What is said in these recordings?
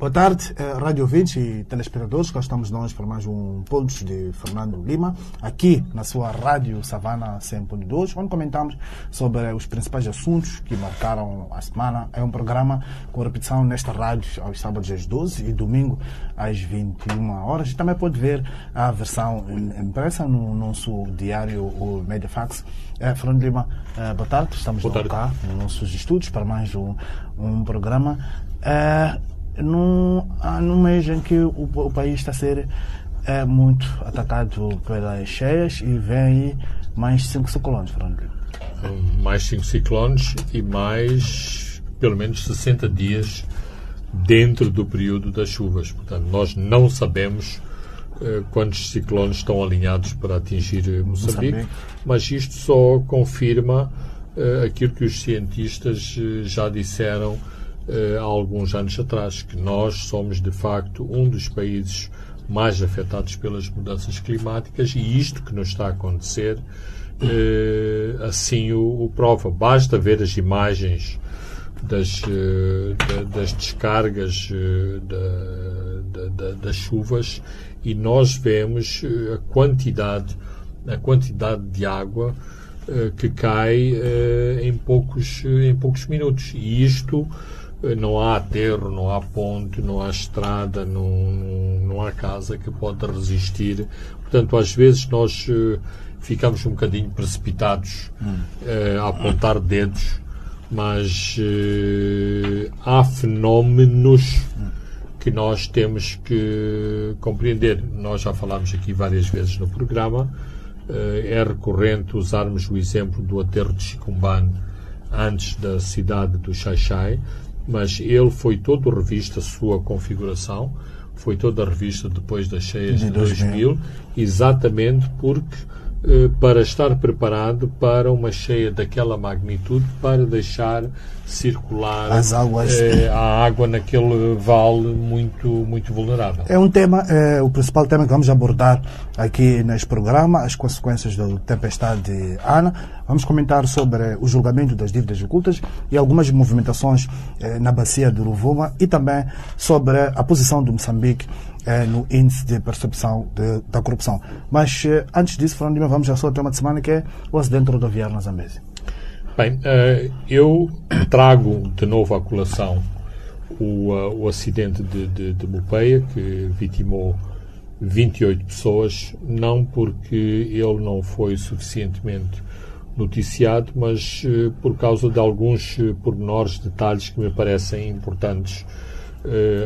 Boa tarde, eh, rádio ouvintes e telespectadores. Cá estamos nós para mais um Pontos de Fernando Lima, aqui na sua rádio Savana 100.2, onde comentamos sobre os principais assuntos que marcaram a semana. É um programa com repetição nesta rádio aos sábados às 12 e domingo às 21 horas. E também pode ver a versão impressa no nosso diário, o Mediafax. É, Fernando Lima, eh, boa tarde. Estamos boa tarde. cá nos nossos estúdios para mais um, um programa. É, num, num mês em que o, o país está a ser é, muito atacado pelas cheias e vem aí mais cinco ciclones, Fernando. Mais cinco ciclones e mais pelo menos 60 dias dentro do período das chuvas. Portanto, nós não sabemos uh, quantos ciclones estão alinhados para atingir Moçambique, Moçambique. mas isto só confirma uh, aquilo que os cientistas uh, já disseram há alguns anos atrás, que nós somos de facto um dos países mais afetados pelas mudanças climáticas e isto que nos está a acontecer assim o, o prova. Basta ver as imagens das, das descargas da, da, das chuvas e nós vemos a quantidade, a quantidade de água que cai em poucos, em poucos minutos. E isto não há aterro, não há ponte, não há estrada, não, não há casa que pode resistir. Portanto, às vezes nós uh, ficamos um bocadinho precipitados uh, a apontar dedos, mas uh, há fenómenos que nós temos que compreender. Nós já falámos aqui várias vezes no programa. é recorrente usarmos o exemplo do aterro de Chicumbane antes da cidade do Xaixai mas ele foi todo revisto a sua configuração, foi toda revista depois das cheias de, de 2000, exatamente porque para estar preparado para uma cheia daquela magnitude para deixar circular As águas. Eh, a água naquele vale muito muito vulnerável. É um tema, é, o principal tema que vamos abordar aqui neste programa, as consequências da tempestade Ana. Vamos comentar sobre o julgamento das dívidas ocultas e algumas movimentações eh, na bacia do Rovuma e também sobre a posição do Moçambique no índice de percepção de, da corrupção. Mas eh, antes disso, Fernando Lima, vamos ao seu tema de semana que é o acidente rodoviário na Zambésia. Bem, uh, eu trago de novo à colação o, uh, o acidente de, de, de Mopeia, que vitimou 28 pessoas, não porque ele não foi suficientemente noticiado, mas por causa de alguns pormenores, detalhes que me parecem importantes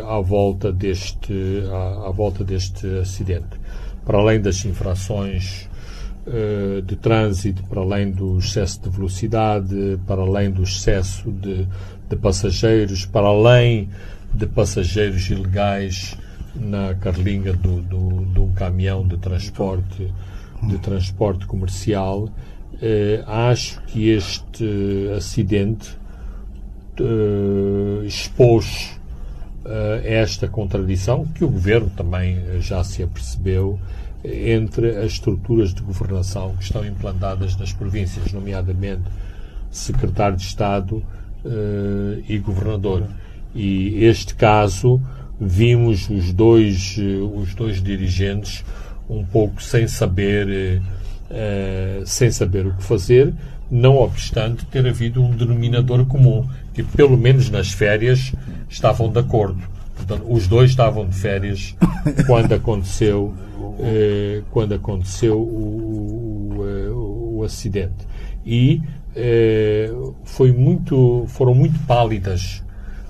à volta deste à, à, volta deste acidente. Para além das infrações uh, de trânsito, para além do excesso de velocidade, para além do excesso de, de passageiros, para além de passageiros ilegais na carlinga do, do, de um caminhão de transporte de transporte comercial, eh, acho que este acidente eh, expôs esta contradição, que o Governo também já se apercebeu, entre as estruturas de governação que estão implantadas nas províncias, nomeadamente Secretário de Estado uh, e Governador. E este caso, vimos os dois, uh, os dois dirigentes um pouco sem saber, uh, sem saber o que fazer, não obstante ter havido um denominador comum, que pelo menos nas férias estavam de acordo. Portanto, os dois estavam de férias quando aconteceu, eh, quando aconteceu o, o, eh, o acidente. E eh, foi muito, foram muito pálidas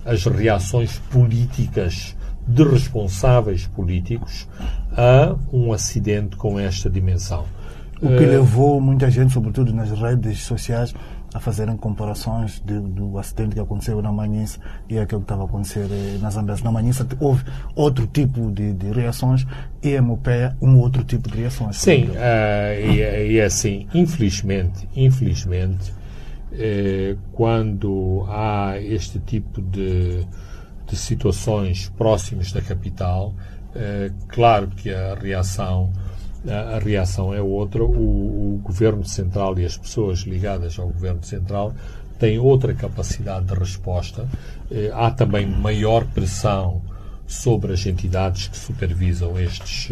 as reações políticas de responsáveis políticos a um acidente com esta dimensão. O que levou muita gente, sobretudo nas redes sociais, a fazerem comparações de, do acidente que aconteceu na Manhissa e aquilo que estava a acontecer eh, na Zambésia. Na Manhissa houve outro tipo de, de reações e a Mopeia um outro tipo de reações. Sim, uh, e, e é assim, infelizmente, infelizmente, eh, quando há este tipo de, de situações próximas da capital, eh, claro que a reação a, a reação é outra. O, o governo central e as pessoas ligadas ao governo central têm outra capacidade de resposta. Eh, há também maior pressão sobre as entidades que supervisam estes,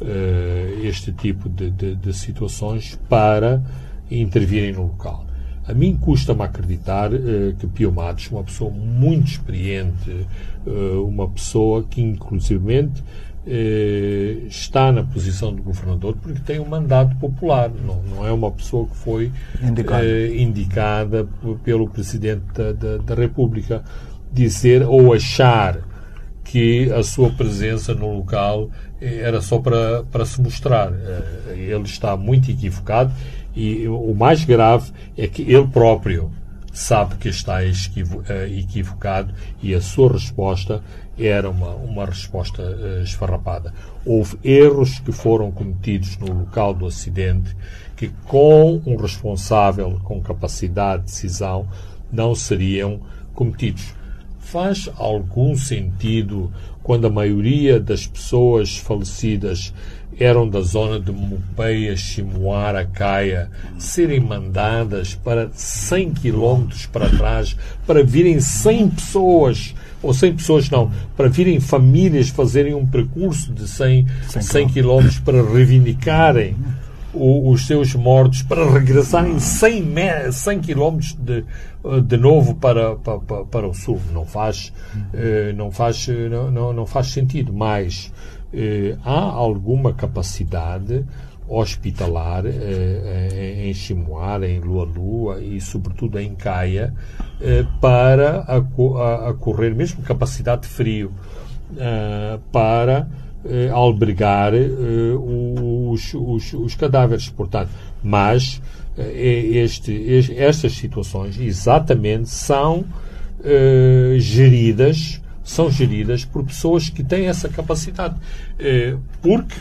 eh, este tipo de, de, de situações para intervirem no local. A mim custa-me acreditar uh, que Pio Matos, uma pessoa muito experiente, uma pessoa que inclusivamente uh, está na posição de governador porque tem um mandato popular, não, não é uma pessoa que foi indicada, indicada pelo Presidente da, da, da República dizer ou achar que a sua presença no local era só para, para se mostrar. Ele está muito equivocado e o mais grave é que ele próprio sabe que está eh, equivocado e a sua resposta era uma, uma resposta uh, esfarrapada. Houve erros que foram cometidos no local do acidente que, com um responsável com capacidade de decisão, não seriam cometidos. Faz algum sentido quando a maioria das pessoas falecidas eram da zona de Mupeia, Chimoara, Caia, serem mandadas para 100 quilómetros para trás, para virem 100 pessoas, ou 100 pessoas não, para virem famílias fazerem um percurso de 100, 100 quilómetros para reivindicarem o, os seus mortos, para regressarem 100, 100 quilómetros de, de novo para, para, para o sul. Não faz, eh, não faz, não, não faz sentido, mas eh, há alguma capacidade hospitalar eh, eh em Chimoara, em Lua-Lua e, sobretudo, em Caia, eh, para acorrer, mesmo capacidade de frio, eh, para eh, albergar os, os, os, cadáveres. Portanto, mas este, este, estas situações exatamente são geridas são geridas por pessoas que têm essa capacidade. Eh, porque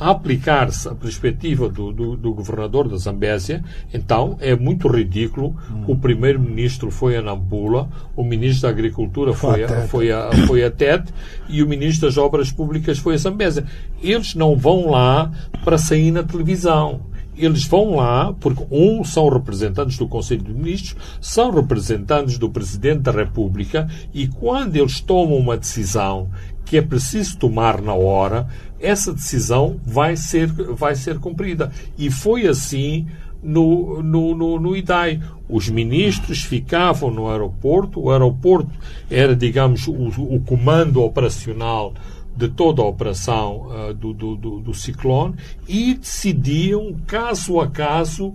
a aplicar-se a perspectiva do, do, do, governador da Zambésia, então é muito ridículo. Hum. O primeiro-ministro foi a Nampula, o ministro da Agricultura foi, a, foi, a, foi a TED e o ministro das Obras Públicas foi a Zambésia. Eles não vão lá para sair na televisão eles vão lá, porque um são representantes do Conselho de Ministros, são representantes do Presidente da República, e quando eles tomam uma decisão que é preciso tomar na hora, essa decisão vai ser, vai ser cumprida. E foi assim no, no, no, no IDAI. Os ministros ficavam no aeroporto, o aeroporto era, digamos, o, o comando operacional de toda a operação uh, do, do, do, ciclone e decidiam caso a caso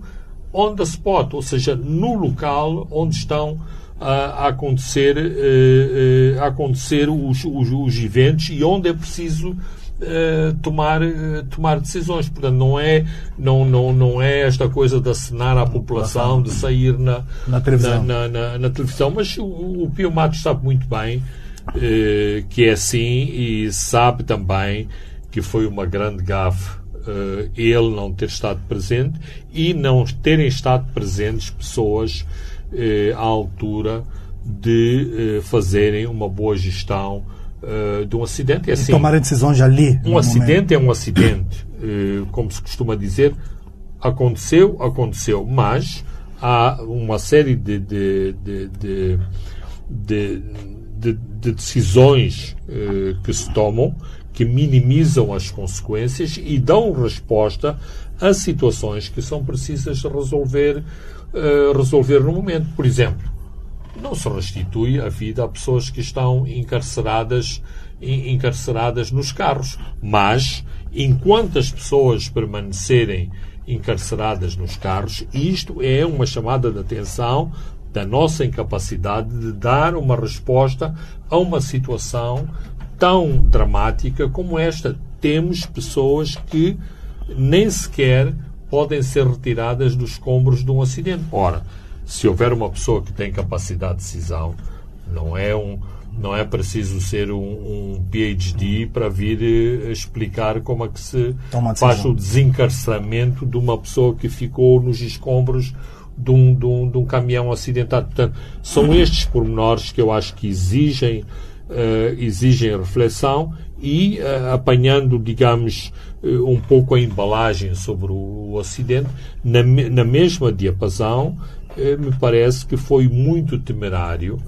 on the spot, ou seja, no local onde estão uh, a acontecer, uh, a acontecer os, os, os, eventos e onde é preciso tomar, tomar decisões. Portanto, não é, não, não, não é esta coisa de acenar à população, de sair na, na televisão. Na, na, na, na televisão. Mas o, o Pio Matos sabe muito bem eh, que é assim e sabe também que foi uma grande gafe eh, ele não ter estado presente e não terem estado presentes pessoas eh, à altura de fazerem uma boa gestão de um acidente. É assim, e tomarem decisões ali. Um acidente momento. é um acidente. como se costuma dizer, aconteceu, aconteceu, mas há uma série de, de, de, de, de de, de decisões eh, que se tomam que minimizam as consequências e dão resposta a situações que são precisas resolver, eh, resolver no momento. Por exemplo, não se restitui a vida a pessoas que estão encarceradas, encarceradas nos carros, mas enquanto as pessoas permanecerem encarceradas nos carros, isto é uma chamada de atenção da nossa incapacidade de dar uma resposta a uma situação tão dramática como esta. Temos pessoas que nem sequer podem ser retiradas dos escombros de um acidente. Ora, se houver uma pessoa que tem capacidade de decisão, não é um não é preciso ser um, um PhD para vir eh, explicar como é que se faz o desencarceramento de uma pessoa que ficou nos escombros de um, de um, de um caminhão acidentado. Portanto, são estes pormenores que eu acho que exigem, uh, exigem reflexão e uh, apanhando, digamos, uh, um pouco a embalagem sobre o, o acidente, na, na mesma diapasão, me parece que foi muito temerário,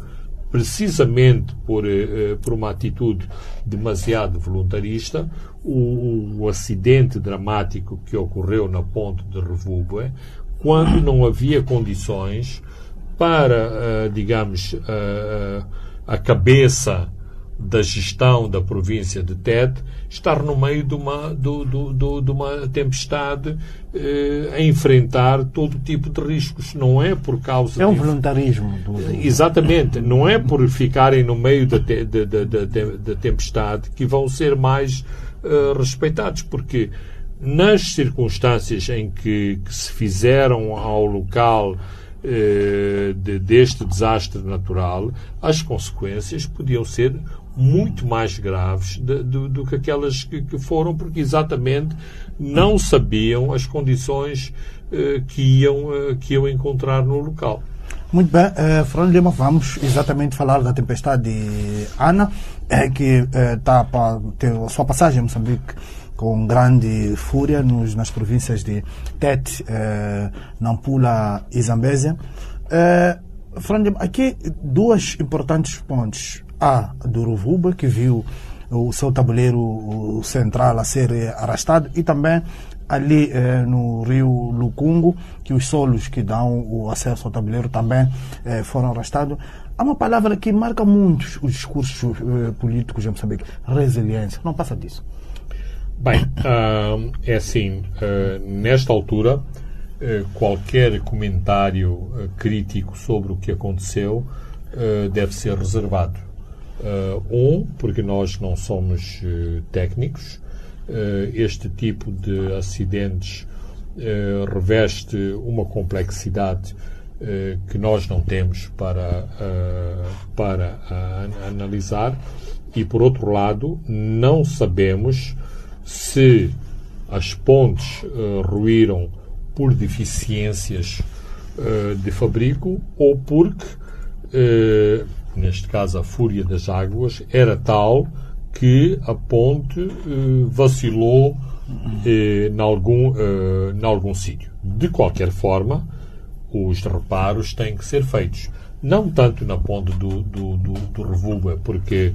precisamente por, por uma atitude demasiado voluntarista, o, o, acidente dramático que ocorreu na ponte de Revubue, quando não havia condições para, digamos, a cabeça da gestão da província de Tete estar no meio de uma, do, do, do, de uma tempestade eh, a enfrentar todo tipo de riscos. Não é por causa. É um de... voluntarismo. Do... Exatamente. Não é por ficarem no meio da, te, da, da, da, da tempestade que vão ser mais eh, respeitados, porque nas circunstâncias em que, que se fizeram ao local eh, de, deste desastre natural, as consequências podiam ser muito mais graves de, de, do que aquelas que, que, foram, porque exatamente não sabiam as condições uh, que, iam, uh, que iam encontrar no local. Muito bem, uh, Fernando Lima, vamos exatamente falar da tempestade Ana, é, que está para ter a sua passagem em Moçambique com grande fúria nos, nas províncias de Tete, Nampula e Zambésia. Lima, aqui duas importantes pontos a do Uruvuba, que viu o seu tabuleiro central a ser arrastado, e também ali eh, no rio Lucungo, que os solos que dão o acesso ao tabuleiro também eh, foram arrastados. Há uma palavra que marca muito os discursos eh, políticos em Moçambique: resiliência. Não passa disso. Bem, é assim, uh, nesta altura, uh, qualquer comentário crítico sobre o que aconteceu deve ser reservado. Um, porque nós não somos técnicos. Este tipo de acidentes reveste uma complexidade que nós não temos para, para analisar. E, por outro lado, não sabemos se as pontes ruíram por deficiências de fabrico ou porque neste caso a fúria das águas, era tal que a ponte vacilou em algum, em algum sítio. De qualquer forma, os reparos têm que ser feitos. Não tanto na ponte do, do, do, do Revuba, porque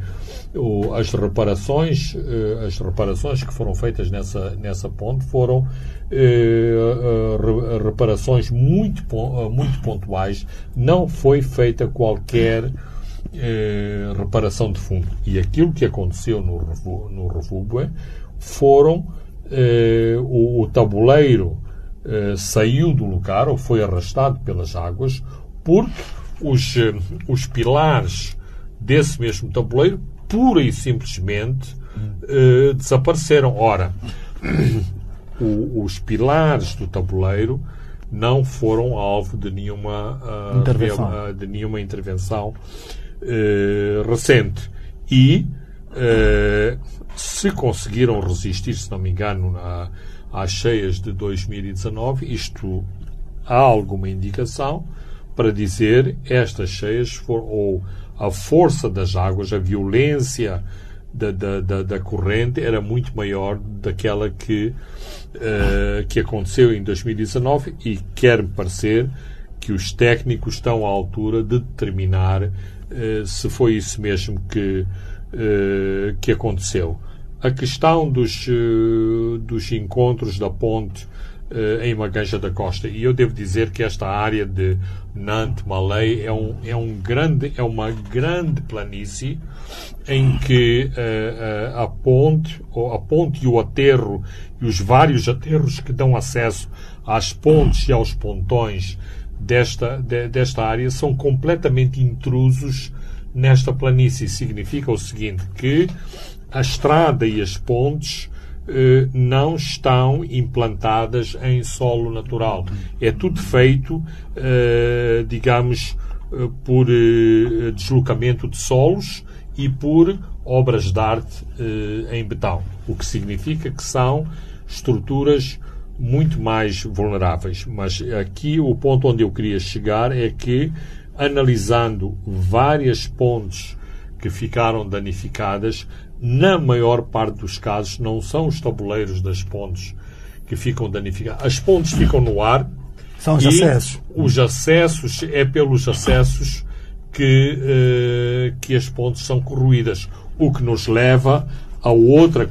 o, as reparações eh, as reparações que foram feitas nessa, nessa ponte foram eh, eh, reparações muito, muito pontuais. Não foi feita qualquer eh, reparação de fundo. E aquilo que aconteceu no, no Refúgio foram eh, o, o, tabuleiro eh, saiu do lugar ou foi arrastado pelas águas porque os, eh, os pilares desse mesmo tabuleiro pura e simplesmente eh, desapareceram. Ora, o, os pilares do tabuleiro não foram alvo de nenhuma, uh, intervenção. de nenhuma intervenção eh, recente. E uh, se conseguiram resistir, se não me engano, na, às cheias de 2019, isto há alguma indicação para dizer estas cheias ou a força das águas, a violência da, da, da, da corrente era muito maior daquela que, uh, que aconteceu em 2019 e quer-me parecer que os técnicos estão à altura de determinar eh, se foi isso mesmo que, eh, que aconteceu. A questão dos, dos encontros da ponte em Maganja da Costa. E eu devo dizer que esta área de Nantes, Malay, é, um, é, um grande, é uma grande planície em que uh, a ponte, a ponte e o aterro e os vários aterros que dão acesso às pontes e aos pontões desta, de, desta área são completamente intrusos nesta planície. Significa o seguinte, que a estrada e as pontes não estão implantadas em solo natural. É tudo feito, eh, digamos, eh, por eh, deslocamento de solos e por obras de arte eh, em betão. O que significa que são estruturas muito mais vulneráveis. Mas aqui o ponto onde eu queria chegar é que, analisando várias pontes que ficaram danificadas, na maior parte dos casos, não são os tabuleiros das pontes que ficam danificados. As pontes ficam no ar. São os acessos. Os acessos, é pelos acessos que, eh, que as pontes são corroídas. O que nos leva a outra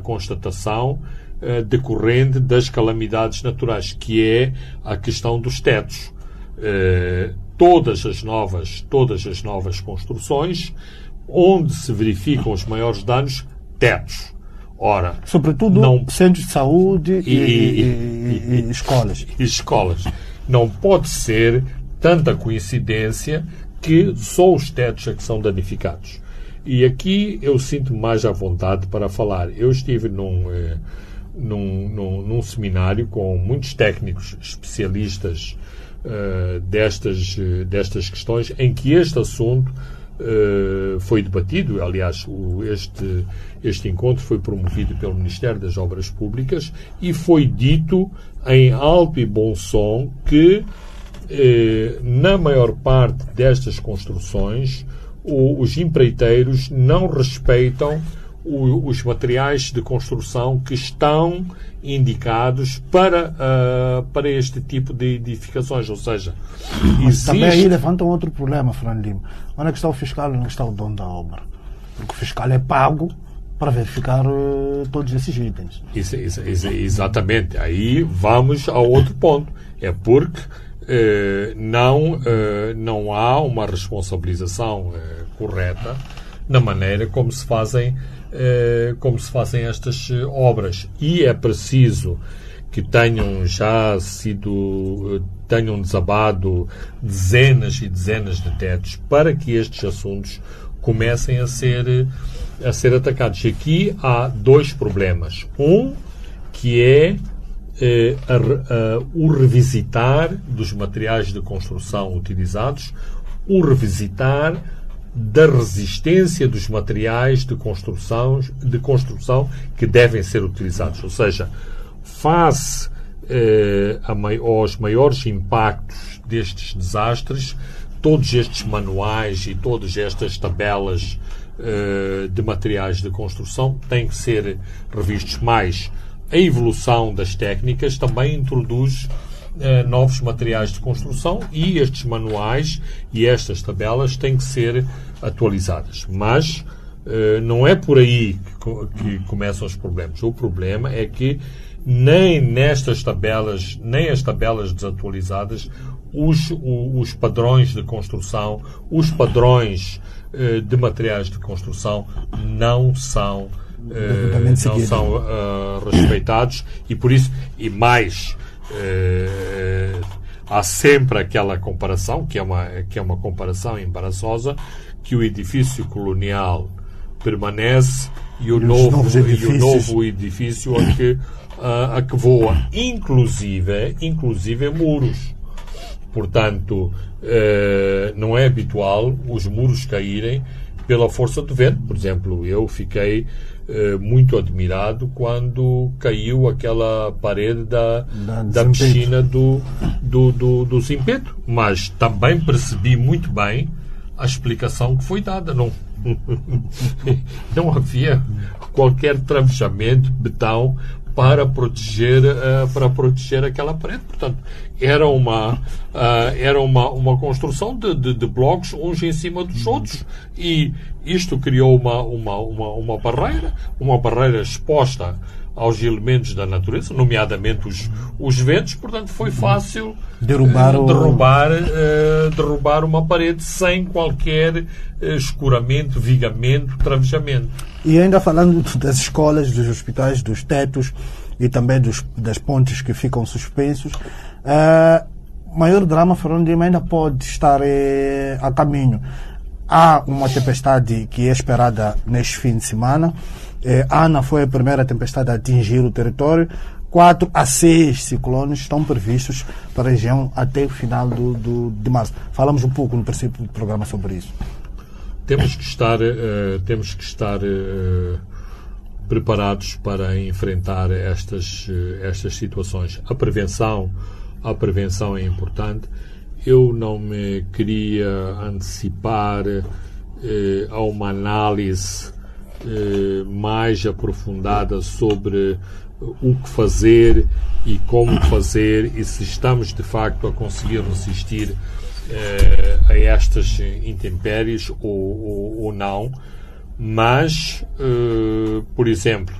constatação eh, decorrente das calamidades naturais, que é a questão dos tetos. Eh, todas as novas, todas as novas construções, onde se verificam os maiores danos, tetos. Ora, Sobretudo não- centros de saúde e, E- e- e- escolas. escolas. Não pode ser tanta coincidência que só os tetos é que são danificados. E aqui eu sinto mais à vontade para falar. Eu estive num, eh, num, num, num seminário com muitos técnicos especialistas eh, destas, eh, destas questões, em que este assunto eh, foi debatido. Aliás, o- este, este encontro foi promovido pelo Ministério das Obras Públicas e foi dito em alto e bom som que, eh, na maior parte destas construções, o- os empreiteiros não respeitam o- os materiais de construção que estão indicados para, ah, para este tipo de edificações. Ou seja, Mas também aí existe levantam outro problema, Fernando Lima. Onde é que está o fiscal e onde é está o dono da obra? Porque o fiscal é pago para verificar eh, todos esses itens. Isso, isso- isso- exatamente. Aí vamos ao outro ponto. É porque eh, não, eh, não há uma responsabilização eh, correta na maneira como se fazem, como se fazem estas eh, obras. E é preciso que tenham já sido, eh, tenham desabado dezenas e dezenas de tetos para que estes assuntos comecem a ser, eh, a ser atacados. E aqui há dois problemas. Um, que é eh, a a- o revisitar dos materiais de construção utilizados, o revisitar da resistência dos materiais de construção, de construção que devem ser utilizados. Ou seja, face eh, aos maiores impactos destes desastres, todos estes manuais e todas estas tabelas eh, de materiais de construção têm que ser revistos mais. A evolução das técnicas também introduz eh, novos materiais de construção e estes manuais e estas tabelas têm que ser atualizadas. Mas eh, não é por aí que, que começam os problemas. O problema é que nem nestas tabelas, nem as tabelas desatualizadas, os, os padrões de construção, os padrões eh, de materiais de construção não são Devidamente não são ah, respeitados e por isso e mais eh, há sempre aquela comparação que é uma que é uma comparação embaraçosa que o edifício colonial permanece e o novo e o novo edifício a que a, a que voa inclusive inclusive muros. Portanto, eh, não é habitual os muros caírem pela força do vento. Por exemplo, eu fiquei eh, muito admirado quando caiu aquela parede da, Da da piscina do, do, do, do Zimpeto. Mas também percebi muito bem a explicação que foi dada. Não, não havia qualquer travejamento, betão, para proteger, eh, para proteger aquela parede. Portanto, era uma, ah, era uma, uma construção de, de, de blocos uns em cima dos outros e isto criou uma, uma, uma, uma barreira, uma barreira exposta aos elementos da natureza, nomeadamente os, os ventos, portanto foi fácil Derrubar eh, o- derrubar, eh, derrubar uma parede sem qualquer eh, escuramento, vigamento, travejamento. E ainda falando das escolas, dos hospitais, dos tetos e também dos, das pontes que ficam suspensos, o maior drama, Fernando Lima, ainda pode estar eh, a caminho. Há uma tempestade que é esperada neste fim de semana. Eh, Ana foi a primeira tempestade a atingir o território. Quatro a seis ciclones estão previstos para a região até o final do, do- de março. Falamos um pouco no princípio do programa sobre isso. Temos que estar, eh, temos que estar eh, preparados para enfrentar estas, eh, estas situações. A prevenção, a prevenção é importante. Eu não me queria antecipar a uma análise eh, mais aprofundada sobre o que fazer e como fazer e se estamos de facto a conseguir resistir eh, a estas intempéries ou, ou, ou não. Mas, eh, por exemplo,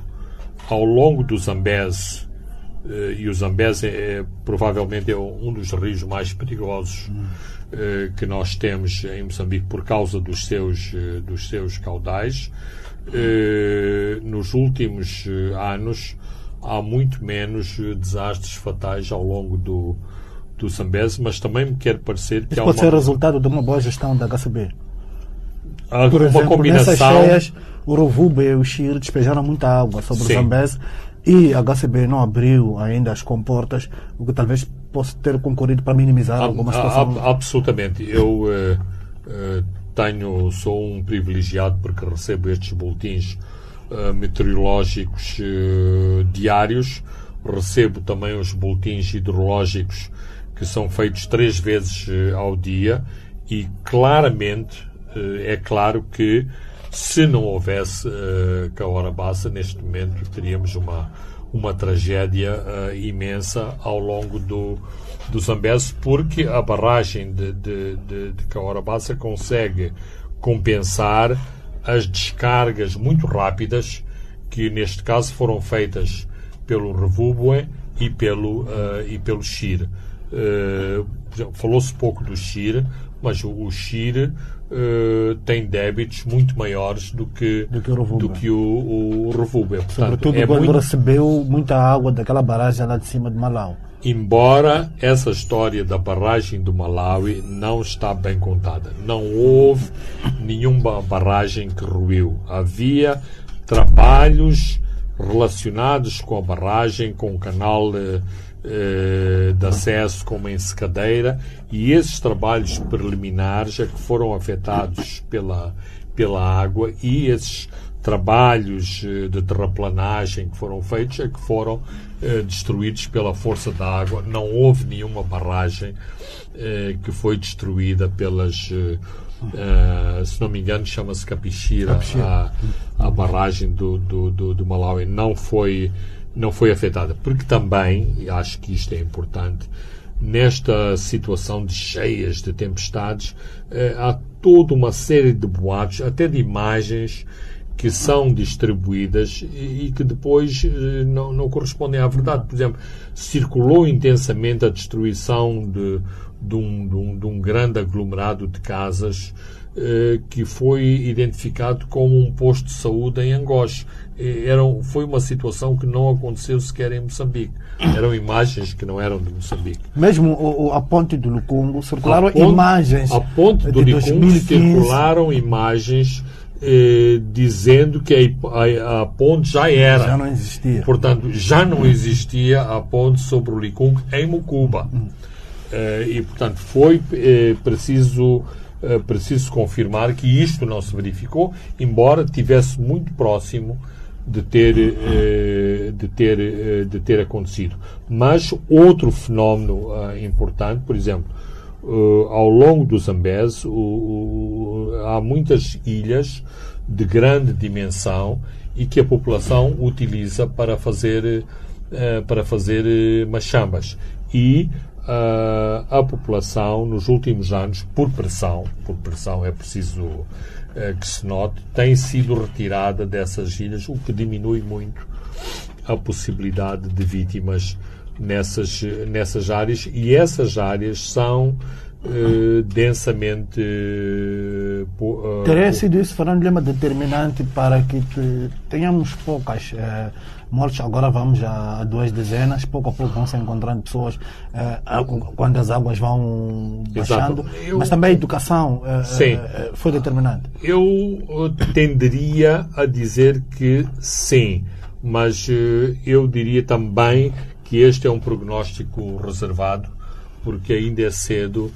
ao longo do Zambeze, eh, e o Zambeze é, é, provavelmente é um dos rios mais perigosos eh, que nós temos em Moçambique por causa dos seus, eh, dos seus caudais. Nos últimos anos há muito menos desastres fatais ao longo do, do Zambeze, mas também me quer parecer que Isso há pode uma, ser resultado de uma boa gestão da HCB. há Por uma exemplo, combinação. nessas cheias, o Rovube e o Xir despejaram muita água sobre Sim. o Zambeze e a HCB não abriu ainda as comportas, o que talvez possa ter concorrido para minimizar alguma A- situação. a- absolutamente. Eu eh, eh, tenho, sou um privilegiado porque recebo estes boletins eh, meteorológicos eh, diários. Recebo também os boletins hidrológicos que são feitos três vezes eh, ao dia e claramente é claro que se não houvesse uh, Caorabassa, neste momento teríamos uma, uma tragédia imensa ao longo do, do Zambeze, porque a barragem de, de, de, de Caorabassa consegue compensar as descargas muito rápidas que, neste caso, foram feitas pelo Revubue e pelo, eh, e pelo Xir. Exemplo, Falou-se pouco do Xir, mas o, o Xir eh, tem débitos muito maiores do que, Do que o Revube. do que o, o Revube. Portanto, Sobretudo é quando muito- recebeu muita água daquela barragem lá de cima de Malau. Embora essa história da barragem do Malawi não está bem contada. Não houve nenhuma barragem que ruiu. Havia trabalhos relacionados com a barragem, com o canal eh, eh, de acesso, com uma ensecadeira, e esses trabalhos preliminares é que foram afetados pela, pela água e esses trabalhos eh, de terraplanagem que foram feitos é que foram eh, destruídos pela força da água. Não houve nenhuma barragem eh, que foi destruída pelas. eh, eh, se não me engano, chama-se Capixira, A, a barragem do, do, do, do Malawi não foi, não foi afetada. Porque também, e acho que isto é importante, nesta situação de cheias, de tempestades, eh, há toda uma série de boatos, até de imagens que são distribuídas e, e que depois eh, não, não correspondem à verdade. Por exemplo, circulou intensamente a destruição de, de, um, de, um, de um grande aglomerado de casas eh, que foi identificado como um posto de saúde em. Eh, Era, foi uma situação que não aconteceu sequer em Moçambique. Eram imagens que não eram de Moçambique. Mesmo o, o- a ponte do Lucungo circularam A ponte- imagens A ponte do 2015. circularam imagens eh, dizendo que a, a- ponte já era. Já não existia. Portanto, já não existia a ponte sobre o Licungo em Mucuba. Hum. Eh, e, portanto, foi eh, preciso, preciso confirmar que isto não se verificou, embora tivesse muito próximo de ter, de ter, de ter acontecido. Mas outro fenómeno importante, por exemplo, eh, ao longo do Zambeze, o- o- há muitas ilhas de grande dimensão e que a população utiliza para fazer, eh, para fazer eh, machambas. E ah, a população, nos últimos anos, por pressão, por pressão é preciso que se note, tem sido retirada dessas ilhas, o que diminui muito a possibilidade de vítimas nessas, nessas áreas e essas áreas são eh, densamente eh, Teria sido isso, Fernando Lima, determinante para que te- tenhamos poucas mortes. Agora vamos a, a duas dezenas, pouco a pouco vão se encontrando pessoas quando as águas vão baixando. Eu- Mas também a educação Sim. foi determinante. Eu tenderia a dizer que sim, mas eu diria também que este é um prognóstico reservado, porque ainda é cedo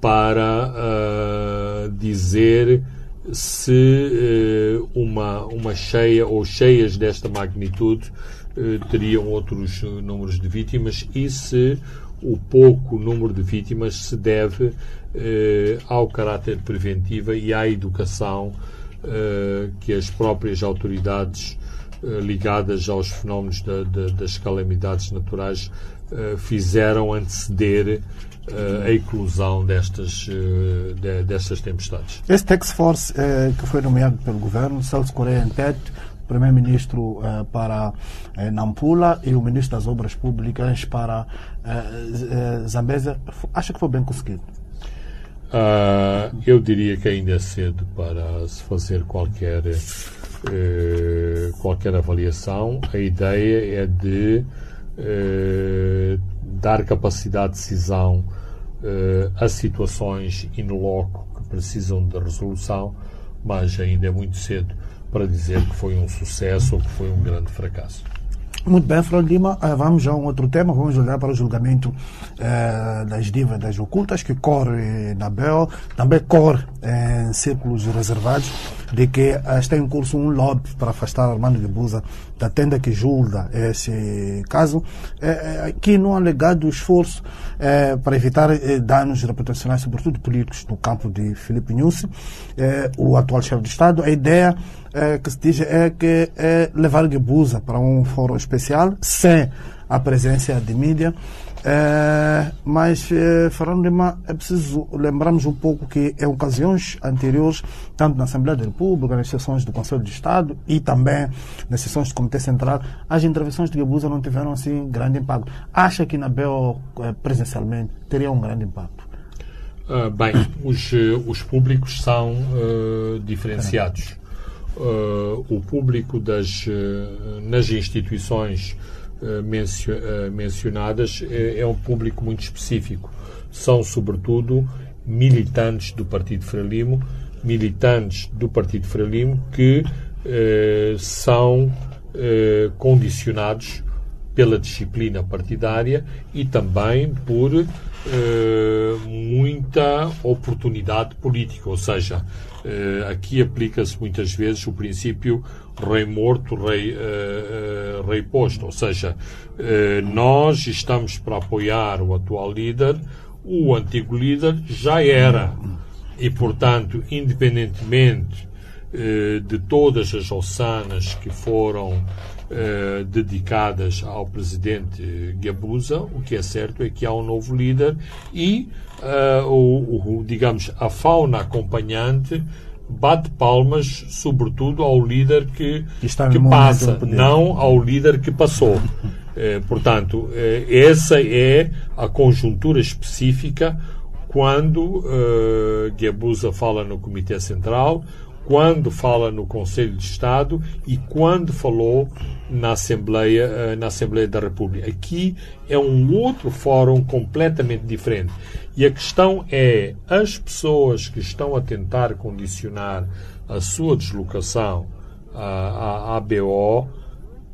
para ah, dizer se eh, uma, uma cheia ou cheias desta magnitude eh, teriam outros números de vítimas e se o pouco número de vítimas se deve eh, ao caráter preventivo e à educação que as próprias autoridades ligadas aos fenómenos da, da, das calamidades naturais fizeram anteceder a eclosão destas, de, destas tempestades. Esse Task Force que foi nomeado pelo governo, Celso Correia em Tete, primeiro-ministro eh, para eh, Nampula e o ministro das Obras Públicas para eh, Zambésia. Acha que foi bem conseguido? Uh, eu diria que ainda é cedo para se fazer qualquer, qualquer avaliação. A ideia é de dar capacidade de decisão a situações in loco que precisam de resolução, mas ainda é muito cedo para dizer que foi um sucesso ou que foi um grande fracasso. Muito bem, Fernando Lima. Eh, vamos a um outro tema. Vamos olhar para o julgamento eh, das dívidas ocultas que corre na BEL, também corre em círculos reservados, de que eh, está em curso um lobby para afastar Armando Guebuza da tenda que julga esse caso, eh, que não alegado esforço eh, para evitar eh, danos reputacionais, sobretudo políticos, no campo de Filipe Nussi, eh, o atual chefe de Estado. A ideia é, que se diz é que é levar Guebuza para um fórum especial, sem a presença de mídia. É, mas, é, falando de uma, é preciso lembrarmos um pouco que em ocasiões anteriores, tanto na Assembleia da República, nas sessões do Conselho de Estado e também nas sessões do Comitê Central, as intervenções de Guebuza não tiveram assim grande impacto. Acha que na BEO, é, presencialmente, teria um grande impacto? Uh, bem, os, os públicos são uh, diferenciados uh, o público das, uh, nas instituições mencio, mencionadas é, é, um público muito específico. São, sobretudo, militantes do Partido Frelimo, militantes do Partido Frelimo que são condicionados pela disciplina partidária e também por muita oportunidade política, ou seja, aqui aplica-se muitas vezes o princípio rei morto, rei, uh, uh, rei posto. Ou seja, nós estamos para apoiar o atual líder, o antigo líder já era. E, portanto, independentemente de todas as ossanas que foram dedicadas ao presidente Gabusa, o que é certo é que há um novo líder e uh, o, o, digamos, a fauna acompanhante bate palmas, sobretudo, ao líder que, que passa, não ao líder que passou. Eh, portanto, eh, essa é a conjuntura específica quando eh, Guebuza fala no Comitê Central, quando fala no Conselho de Estado e quando falou na Assembleia, eh, na Assembleia da República. Aqui é um outro fórum completamente diferente. E a questão é: as pessoas que estão a tentar condicionar a sua deslocação à, à ABO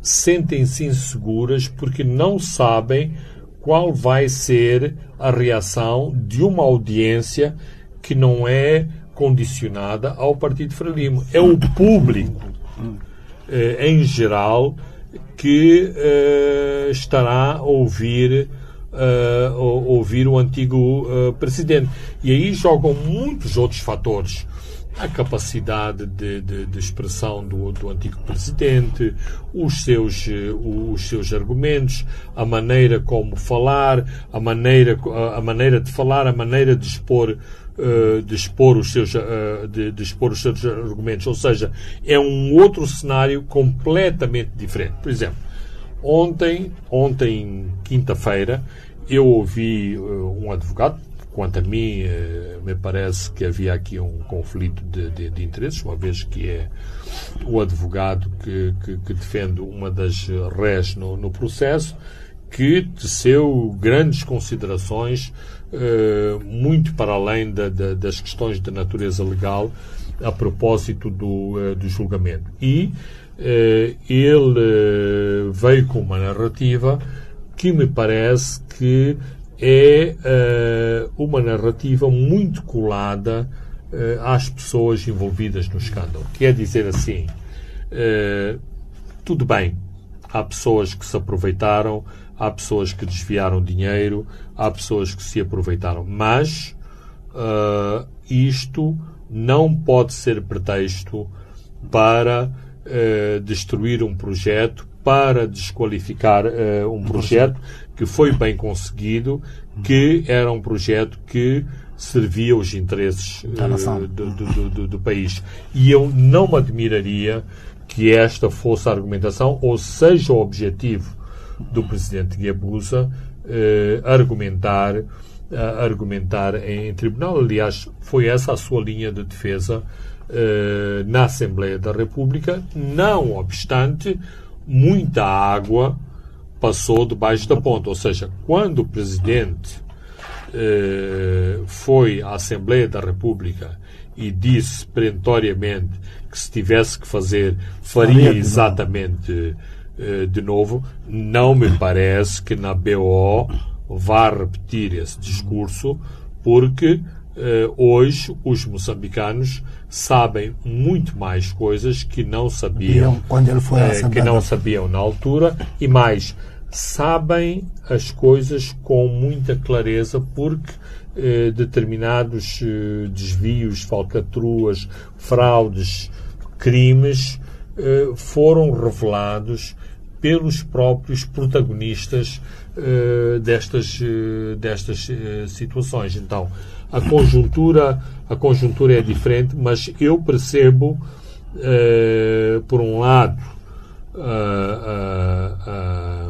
sentem-se inseguras porque não sabem qual vai ser a reação de uma audiência que não é condicionada ao Partido Frelimo. É o público, eh, em geral, que eh, estará a ouvir, eh, ouvir o antigo presidente. E aí jogam muitos outros fatores a capacidade de, de, de expressão do, do, antigo presidente, os seus, os seus argumentos, a maneira como falar, a maneira, a maneira de falar, a maneira de expor eh, de expor, os seus, uh, de, de, expor os seus argumentos. Ou seja, é um outro cenário completamente diferente. Por exemplo, ontem, ontem quinta-feira, eu ouvi uh, um advogado, quanto a mim, me parece que havia aqui um conflito de, de, de interesses, uma vez que é o advogado que, que, que defende uma das rés no, no processo, que teceu grandes considerações muito para além da, da, das questões de natureza legal a propósito do, uh, do julgamento. E uh, ele veio com uma narrativa que me parece que é uma narrativa muito colada às pessoas envolvidas no escândalo. Quer dizer assim, tudo bem, há pessoas que se aproveitaram, há pessoas que desviaram dinheiro, há pessoas que se aproveitaram. Mas uh, isto não pode ser pretexto para uh, destruir um projeto, para desqualificar uh, um projeto que foi bem conseguido, que era um projeto que servia os interesses uh, do, do, do, do, país. E eu não me admiraria que esta fosse a argumentação, ou seja, o objetivo do presidente Guebuza argumentar argumentar em tribunal. Aliás, foi essa a sua linha de defesa eh, na Assembleia da República, não obstante, muita água passou debaixo da ponte. Ou seja, quando o Presidente eh, foi à Assembleia da República e disse perentoriamente que se tivesse que fazer, faria exatamente eh, de novo, não me parece que na BO vá repetir esse discurso, porque Uh, hoje os moçambicanos sabem muito mais coisas que não sabiam quando ele foi uh, que não sabiam na altura e mais sabem as coisas com muita clareza porque uh, determinados desvios, falcatruas, fraudes, crimes foram revelados pelos próprios protagonistas destas, destas situações. Então, a conjuntura, a conjuntura é diferente, mas eu percebo, uh, por um lado, uh,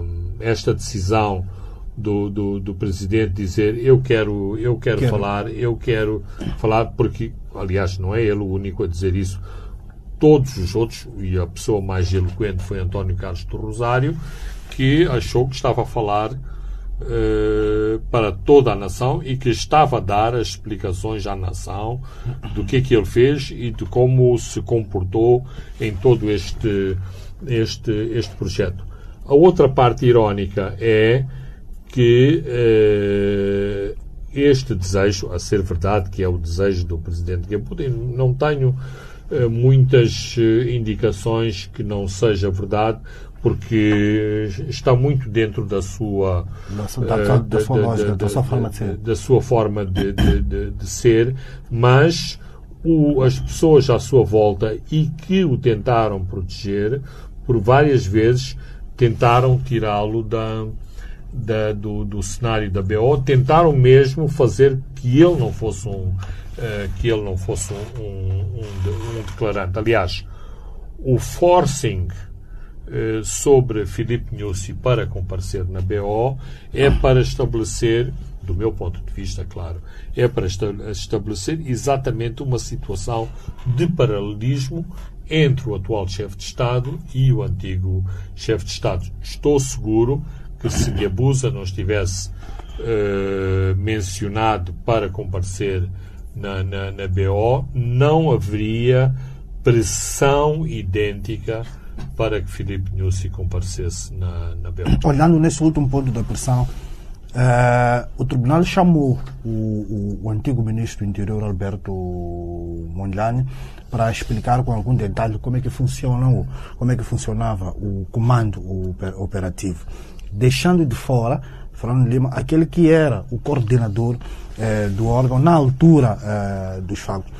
uh, esta decisão do, do, do, presidente dizer eu quero, eu quero, quero, falar, eu quero falar, porque, aliás, não é ele o único a dizer isso. Todos os outros, e a pessoa mais eloquente foi António Carlos do Rosário, que achou que estava a falar eh, para toda a nação e que estava a dar as explicações à nação do que é que ele fez e de como se comportou em todo este, este, este projeto. A outra parte irónica é que uh, este desejo, a ser verdade que é o desejo do presidente Putin, não tenho muitas indicações que não seja verdade, porque está muito dentro da sua da, sua lógica, da, sua forma de ser, da sua forma de, de, de ser, mas o, as pessoas à sua volta e que o tentaram proteger, por várias vezes tentaram tirá-lo da, da, do, do cenário da BO, tentaram mesmo fazer que ele não fosse um, que ele não fosse um, um, um declarante. Aliás, o forcing eh, sobre Filipe Nussi para comparecer na BO é para estabelecer, do meu ponto de vista, claro, é para estabelecer exatamente uma situação de paralelismo entre o atual chefe de Estado e o antigo chefe de Estado. Estou seguro que se Gabusa não estivesse uh, mencionado para comparecer na, na, na BO, não haveria pressão idêntica para que Filipe Nussi comparecesse na, na Bélgica. Olhando nesse último ponto da pressão, uh, o tribunal chamou o, o, o, antigo ministro do Interior, Alberto Mondlane, para explicar com algum detalhe como é que funciona, como é que funcionava o comando operativo, deixando de fora Fernando Lima, aquele que era o coordenador eh, do órgão na altura eh, dos fatos.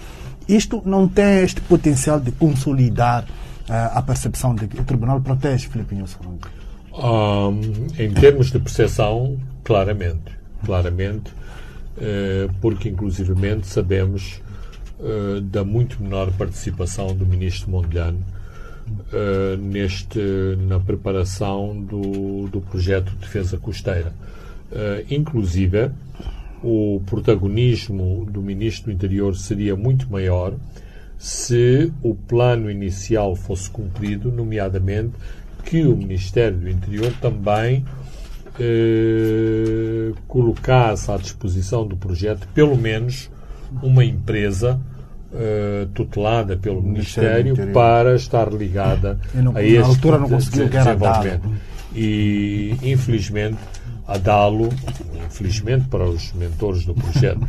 Isto não tem este potencial de consolidar a percepção de que o Tribunal protege Filipe Nilson? Um, em termos de percepção, claramente. Claramente, eh, porque inclusivamente sabemos eh, da muito menor participação do ministro Mondlane eh, neste, na preparação do, do projeto de defesa costeira. Inclusive, o protagonismo do ministro do Interior seria muito maior se o plano inicial fosse cumprido, nomeadamente que o Ministério do Interior também eh, colocasse à disposição do projeto pelo menos uma empresa eh, tutelada pelo Ministério, Ministério para estar ligada não, a este altura não conseguiu desenvolvimento. E, infelizmente, a Dalo, infelizmente para os mentores do projeto,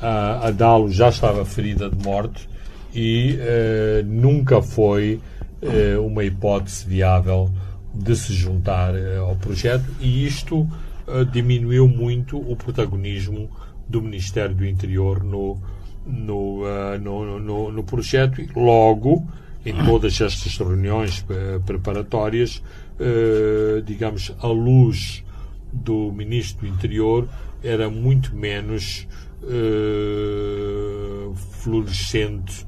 a, a já estava ferida de morte e uh, nunca foi uh, uma hipótese viável de se juntar uh, ao projeto. E isto uh, diminuiu muito o protagonismo do Ministério do Interior no, no, uh, no, no, no, projeto. E logo em todas estas reuniões preparatórias, digamos, a luz do Ministro do Interior era muito menos fluorescente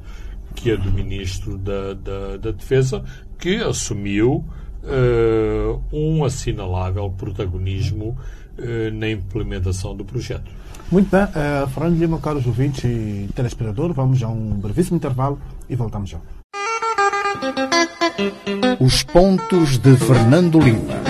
que a do Ministro da, da, da Defesa, que assumiu uh, um assinalável protagonismo uh, na implementação do projeto. Muito bem, uh, Fernando Lima, caros ouvintes e telespectadores, vamos a um brevíssimo intervalo e voltamos já. Os pontos de Fernando Lima.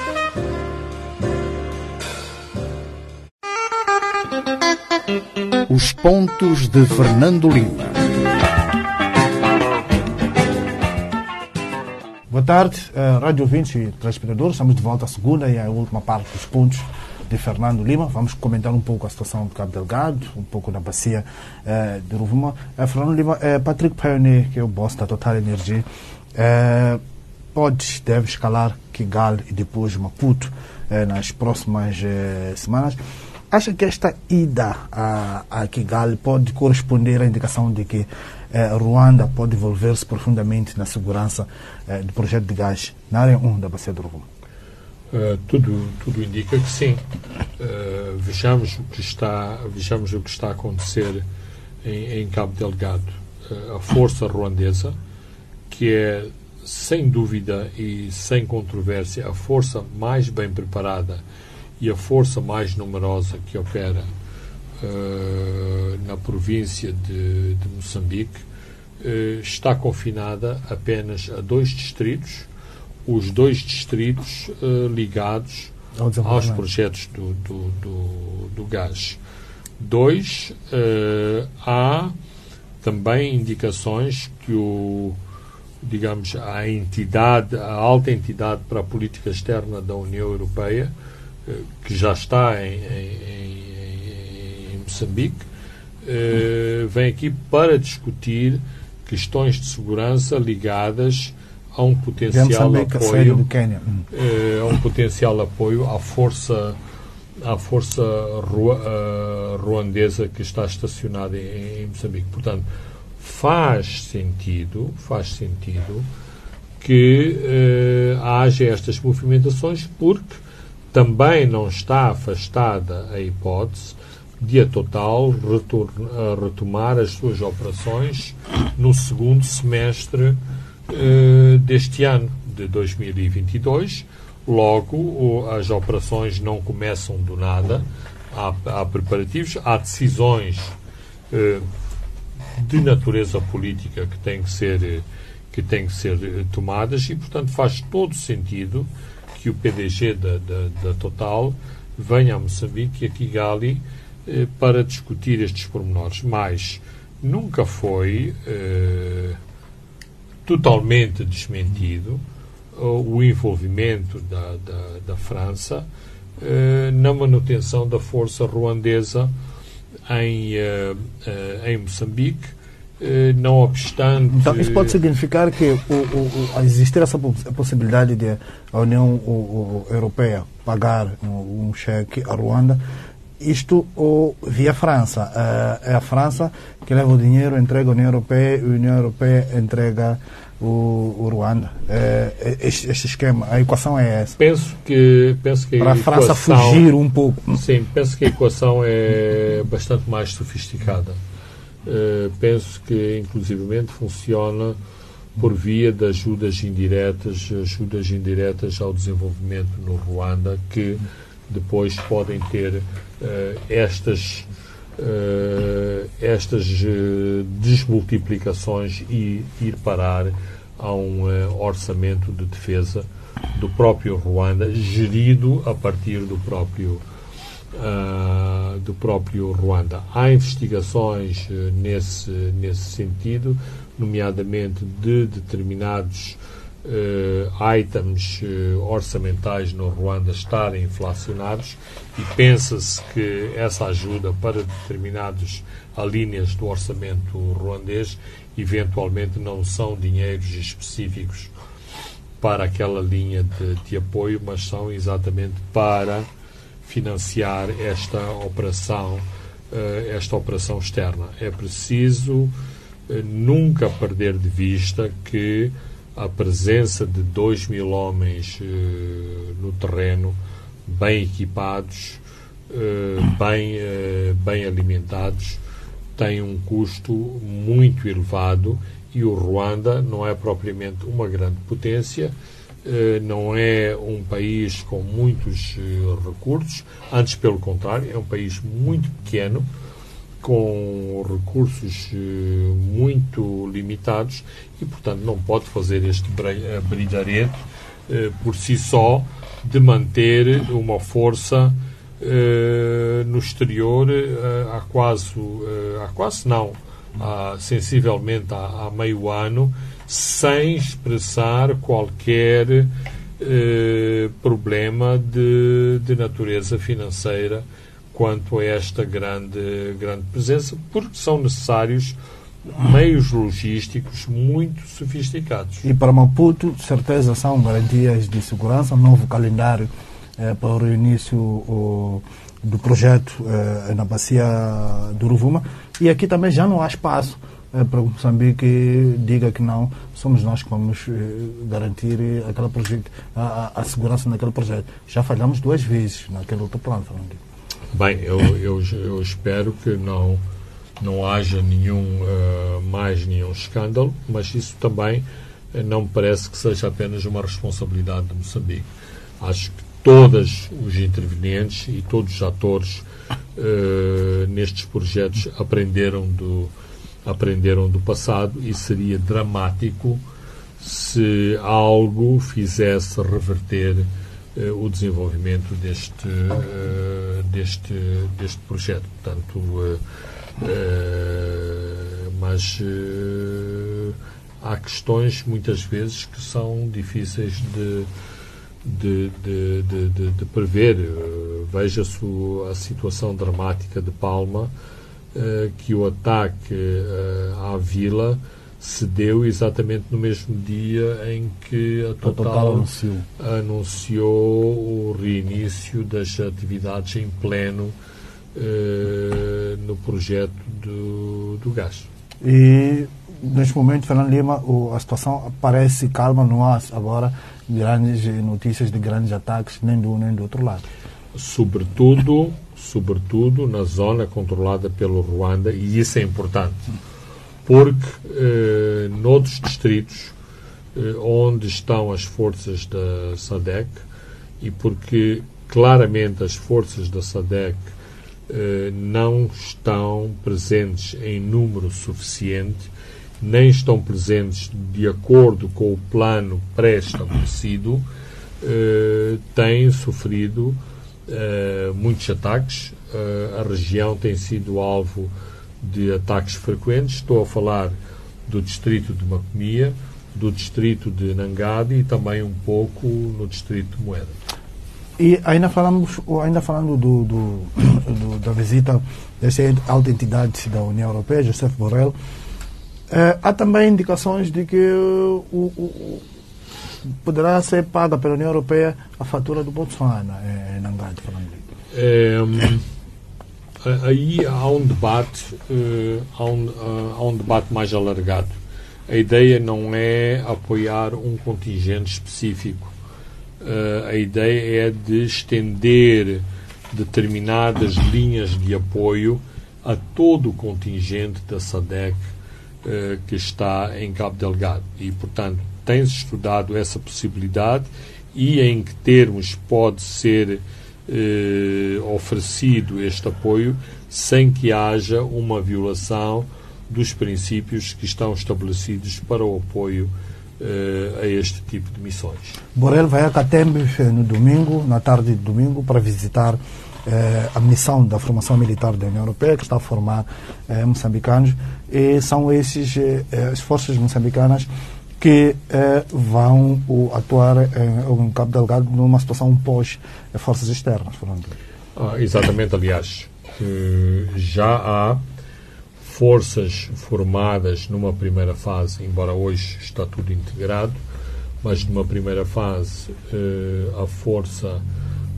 Os pontos de Fernando Lima. Boa tarde, uh, Rádio 20 e telespectadores. Estamos de volta à segunda e à última parte dos pontos de Fernando Lima. Vamos comentar um pouco a situação de Cabo Delgado, um pouco da bacia uh, de Rovuma. Uh, Fernando Lima, uh, Patrick Pioneer, que é o boss da Total Energy, pode, deve escalar Kigali e depois Maputo nas próximas semanas. Acha que esta ida a, a Kigali pode corresponder à indicação de que eh, Ruanda pode envolver-se profundamente na segurança eh, do projeto de gás na área 1 da Bacia do Rovuma? Uh, tudo, tudo indica que sim. Uh, vejamos, o que está, vejamos o que está a acontecer em, em Cabo Delgado. Uh, a força ruandesa, que é, sem dúvida e sem controvérsia, a força mais bem preparada e a força mais numerosa que opera uh, na província de, de Moçambique uh, está confinada apenas a dois distritos, os dois distritos uh, ligados aos projetos do, do, do, do gás. Dois, há também indicações que o digamos, a entidade, a alta entidade para a política externa da União Europeia que já está em, em, em Moçambique, eh, vem aqui para discutir questões de segurança ligadas a um potencial apoio hum. eh, a um potencial apoio à força à força ruandesa que está estacionada em, Moçambique. Portanto, faz sentido, faz sentido que uh, haja estas movimentações porque também não está afastada a hipótese de a Total retomar as suas operações no segundo semestre uh, deste ano, de 2022. Logo, o, as operações não começam do nada, há, há preparativos, há decisões uh, de natureza política que têm que ser, que têm que ser tomadas e, portanto, faz todo sentido que o PDG da, da, da Total venha a Moçambique e a Kigali eh, para discutir estes pormenores. Mas nunca foi eh, totalmente desmentido uh, o envolvimento da, da, da França eh, na manutenção da força ruandesa em, eh, eh, em Moçambique eh, não obstante. Então, isso pode significar que o, o, o existir essa possibilidade de a União Europeia pagar um, um cheque a Ruanda, isto ou via França. Eh, é a França que leva o dinheiro, entrega a União Europeia e a União Europeia entrega o, o Ruanda. É, este, este, esquema, a equação é essa. Penso que, penso que Para a, França fugir um pouco. Sim, penso que a equação é bastante mais sofisticada. Eh, penso que inclusivamente funciona por via de ajudas indiretas, ajudas indiretas ao desenvolvimento no Ruanda, que depois podem ter uh, estas, uh, estas desmultiplicações e ir parar a um orçamento de defesa do próprio Ruanda, gerido a partir do próprio uh, do próprio Ruanda. Há investigações uh, nesse, nesse sentido, nomeadamente de determinados uh, items orçamentais no Ruanda estarem inflacionados e pensa-se que essa ajuda para determinados alíneas do orçamento ruandês eventualmente não são dinheiros específicos para aquela linha de, de apoio, mas são exatamente para financiar esta operação, uh, esta operação externa. É preciso uh, nunca perder de vista que a presença de 2 mil homens uh, no terreno, bem equipados, bem, bem alimentados, tem um custo muito elevado e o Ruanda não é propriamente uma grande potência eh, não é um país com muitos eh, recursos, antes pelo contrário, é um país muito pequeno, com recursos eh, muito limitados e, portanto, não pode fazer este brilharete por si só de manter uma força no exterior há quase, há quase não, há, sensivelmente há, há meio ano sem expressar qualquer eh, problema de, de natureza financeira quanto a esta grande, grande presença, porque são necessários meios logísticos muito sofisticados. E para Maputo, de certeza, são garantias de segurança, um novo calendário eh, para o início o, do projeto eh, na bacia do Uruvuma. E aqui também já não há espaço para Moçambique diga que não, somos nós que vamos eh, garantir aquele projeto, a, a, segurança naquele projeto. Já falhamos duas vezes naquele outro plano, Fernando. Bem, eu, eu, eu, espero que não, não haja nenhum, uh, mais nenhum escândalo, mas isso também não me parece que seja apenas uma responsabilidade de Moçambique. Acho que todos os intervenientes e todos os atores uh, nestes projetos aprenderam do aprenderam do passado e seria dramático se algo fizesse reverter uh, o desenvolvimento deste, uh, deste, deste projeto. Portanto, uh, mas há questões muitas vezes que são difíceis de, de, de, de, de prever. Veja-se a situação dramática de Palma que o ataque uh, à vila se deu exatamente no mesmo dia em que a Total, a Total anunciou. anunciou. o reinício das atividades em pleno uh, no projeto do, do gás. E neste momento, Fernando Lima, a situação parece calma, não há agora grandes notícias de grandes ataques, nem do um nem do outro lado. Sobretudo sobretudo na zona controlada pelo Ruanda, e isso é importante, porque eh, noutros distritos eh, onde estão as forças da SADEC e porque claramente as forças da SADEC eh, não estão presentes em número suficiente, nem estão presentes de acordo com o plano pré-estabelecido, eh, têm sofrido uh, muitos ataques. Uh, a região tem sido alvo de ataques frequentes. Estou a falar do distrito de Macomia, do distrito de Nangadi e também um pouco no distrito de Moeda. E ainda falamos, ainda falando do, do, do da visita dessa alta entidade da União Europeia, Joseph Borrell, eh, há também indicações de que o, poderá ser paga pela União Europeia a fatura do Botswana, é, Nangadi, falando é, Aí há um debate, uh, há, um, uh, há um debate mais alargado. A ideia não é apoiar um contingente específico. Uh, a ideia é de estender determinadas linhas de apoio a todo o contingente da SADEC que está em Cabo Delgado. E, portanto, tem-se estudado essa possibilidade e em que termos pode ser eh, oferecido este apoio sem que haja uma violação dos princípios que estão estabelecidos para o apoio eh, a este tipo de missões. Borel vai a Catembe no domingo, na tarde de domingo, para visitar a missão da formação militar da União Europeia, que está a formar moçambicanos, e são esses as forças moçambicanas que vão atuar em Cabo Delgado numa situação pós-forças externas. Ah, exatamente, aliás, já há forças formadas numa primeira fase, embora hoje está tudo integrado, mas numa primeira fase eh, a força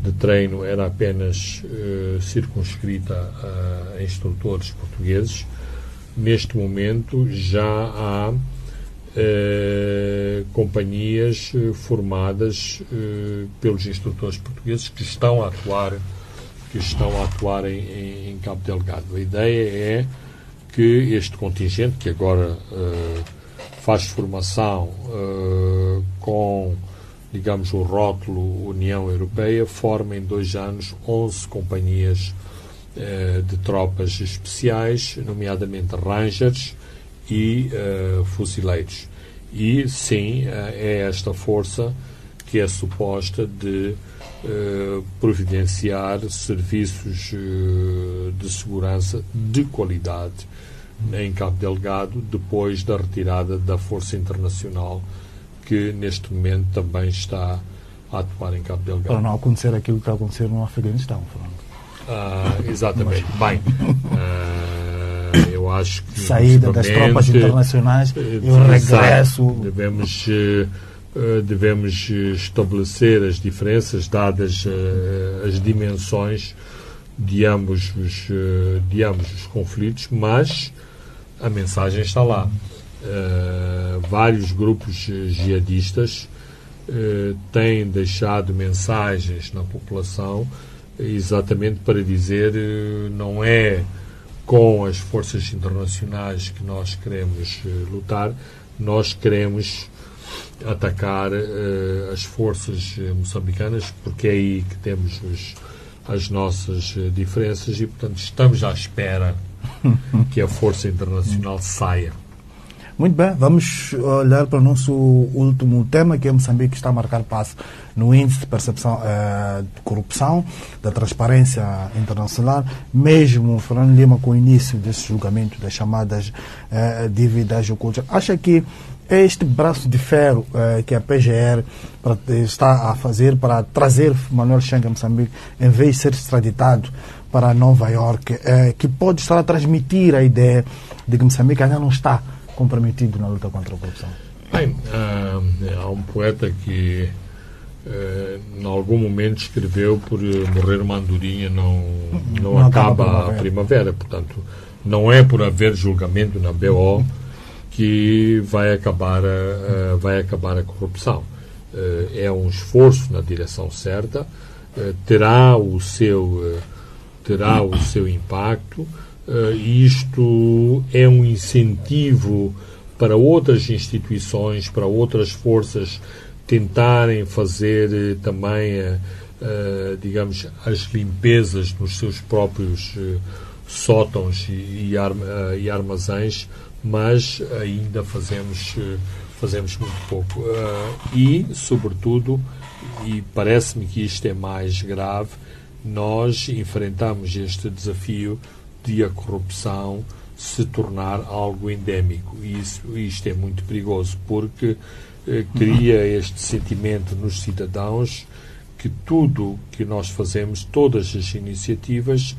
de treino era apenas eh, circunscrita a instrutores portugueses. Neste momento já há eh, companhias formadas pelos instrutores portugueses que estão a atuar que estão a atuar em, em Cabo Delgado. A ideia é que este contingente, que agora uh, faz formação uh, com, digamos, o rótulo União Europeia, forma em dois anos 11 companhias de tropas especiais, nomeadamente Rangers e fuzileiros. E, sim, é esta força que é suposta de providenciar serviços de segurança de qualidade em Cabo Delgado, depois da retirada da Força Internacional, que neste momento também está a atuar em Cabo Delgado. Para não acontecer aquilo que está a acontecer no Afeganistão, Ah, exatamente. Bem, ah, eu acho que. Saída das tropas internacionais e o regresso. Devemos. Eh, eh, devemos estabelecer as diferenças, dadas eh, as dimensões de ambos os, de ambos os conflitos, mas a mensagem está lá. Vários grupos jihadistas têm deixado mensagens na população exatamente para dizer não é com as forças internacionais que nós queremos lutar, nós queremos atacar as forças moçambicanas porque é aí que temos os, as nossas diferenças e, portanto, estamos à espera que a força internacional saia. Muito bem, vamos olhar para o nosso último tema, que é Moçambique está a marcar passo no índice de percepção uh, de corrupção, da transparência internacional, mesmo Fernando Lima com o início desse julgamento das chamadas uh, dívidas ocultas. Acha que este braço de ferro uh, que a PGR está a fazer para trazer Manuel Chang a Moçambique, em vez de ser extraditado para Nova York, eh, que pode estar a transmitir a ideia de que Moçambique ainda não está comprometido na luta contra a corrupção? Bem, há um poeta que uh, em algum momento escreveu por morrer uma andorinha não, não, não acaba, acaba a, primavera. Portanto, não é por haver julgamento na BO que vai acabar a, vai acabar a corrupção. Uh, é um esforço na direção certa, terá o seu terá o seu impacto. Uh, isto é um incentivo para outras instituições, para outras forças tentarem fazer uh, também, uh, digamos, as limpezas nos seus próprios sótãos e, armazéns, mas ainda fazemos, fazemos muito pouco. e, sobretudo, e parece-me que isto é mais grave, nós enfrentamos este desafio de a corrupção se tornar algo endémico. E isso, isto é muito perigoso, porque eh, cria este sentimento nos cidadãos que tudo que nós fazemos, todas as iniciativas,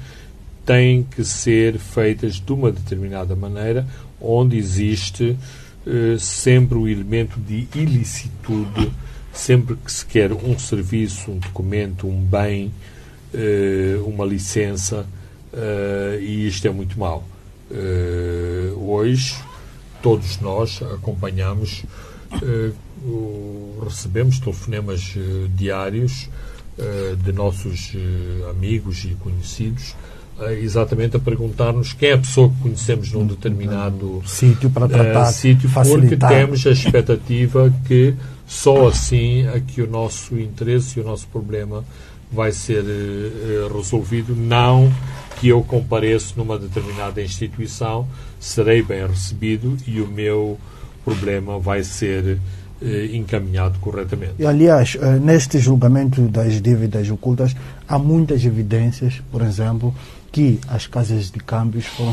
têm que ser feitas de uma determinada maneira, onde existe eh, sempre o elemento de ilicitude, sempre que se quer um serviço, um documento, um bem, eh, uma licença eh, e isto é muito mau. Eh, hoje, todos nós acompanhamos, recebemos telefonemas diários de nossos amigos e conhecidos exatamente a perguntar-nos quem é a pessoa que conhecemos num determinado sítio para tratar, uh, sítio, porque temos a expectativa que só assim é que o nosso interesse e o nosso problema vai ser uh, resolvido, não que eu compareço numa determinada instituição, serei bem recebido e o meu problema vai ser encaminhado corretamente. E, aliás, neste julgamento das dívidas ocultas, há muitas evidências, por exemplo, que as casas de câmbios foram,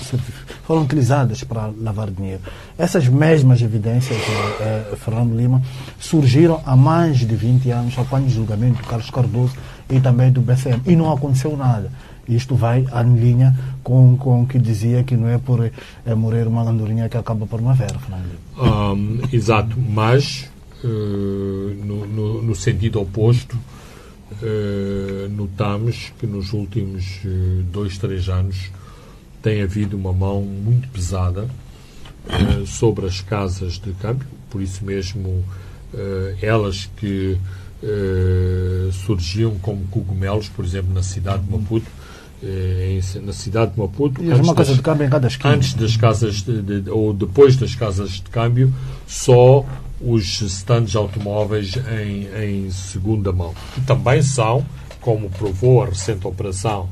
foram utilizadas para lavar dinheiro. Essas mesmas evidências, eh, Fernando Lima, surgiram há mais de 20 anos, após o julgamento do Carlos Cardoso e também do BCM. E não aconteceu nada. Isto vai em linha com, com que dizia que não é por é, morrer uma andorinha que acaba por uma vera, Lima. Um, exato, mas uh, no, no, no sentido oposto, eh, notamos que nos últimos uh, dois, três anos tem havido uma mão muito pesada uh, sobre as casas de câmbio, por isso mesmo elas que surgiam como cogumelos, por exemplo, na cidade de Maputo, na cidade de Maputo, uma casa de câmbio em cada esquina. antes das casas de, de, ou depois das casas de câmbio, só os stands automóveis em, em segunda mão, que também são, como provou a recente operação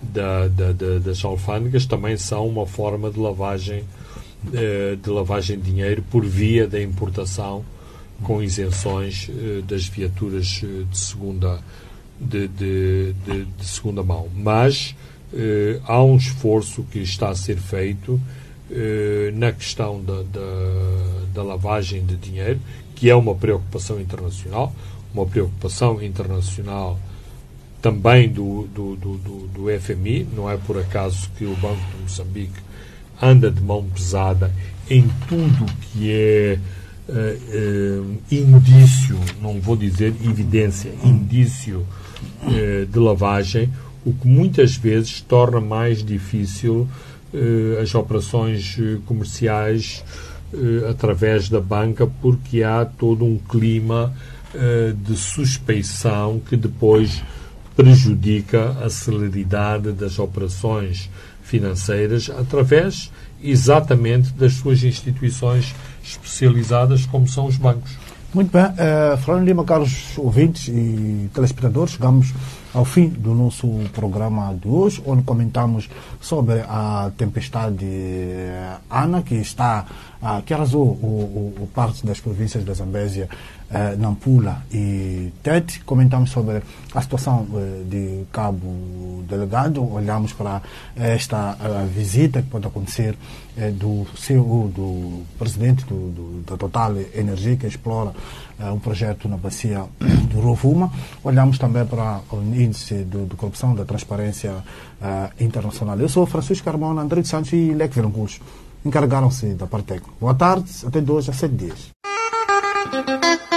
da, da, da, das alfândegas, também são uma forma de lavagem eh, de lavagem de dinheiro por via da importação com isenções eh, das viaturas eh, de segunda de, de, de, de segunda mão. Mas há um esforço que está a ser feito eh, na questão da, da, da, lavagem de dinheiro, que é uma preocupação internacional, uma preocupação internacional também do, do, do, do, FMI. Não é por acaso que o Banco de Moçambique anda de mão pesada em tudo que é uh, uh, indício, não vou dizer evidência, indício uh, de lavagem, o que muitas vezes torna mais difícil eh, as operações eh, comerciais eh, através da banca, porque há todo um clima de suspeição que depois prejudica a celeridade das operações financeiras através exatamente das suas instituições especializadas, como são os bancos. Muito bem. Uh, Lima, caros ouvintes e telespectadores, chegamos ao fim do nosso programa de hoje, onde comentamos sobre a tempestade Ana, que está, uh, que arrasou o, o, o parte das províncias da Zambésia eh, Nampula e Tete. Comentamos sobre a situação eh, de Cabo Delegado, olhamos para esta eh, visita que pode acontecer do CEO, do presidente do, do, da Total Energia, que explora um projeto na bacia do Rovuma. Olhamos também para o índice de, de corrupção da transparência internacional. Eu sou Francisco Carmona, André Santos e Leque Vilanculos. Encarregaram-se da parte técnica. Boa tarde, até dois a sete dias.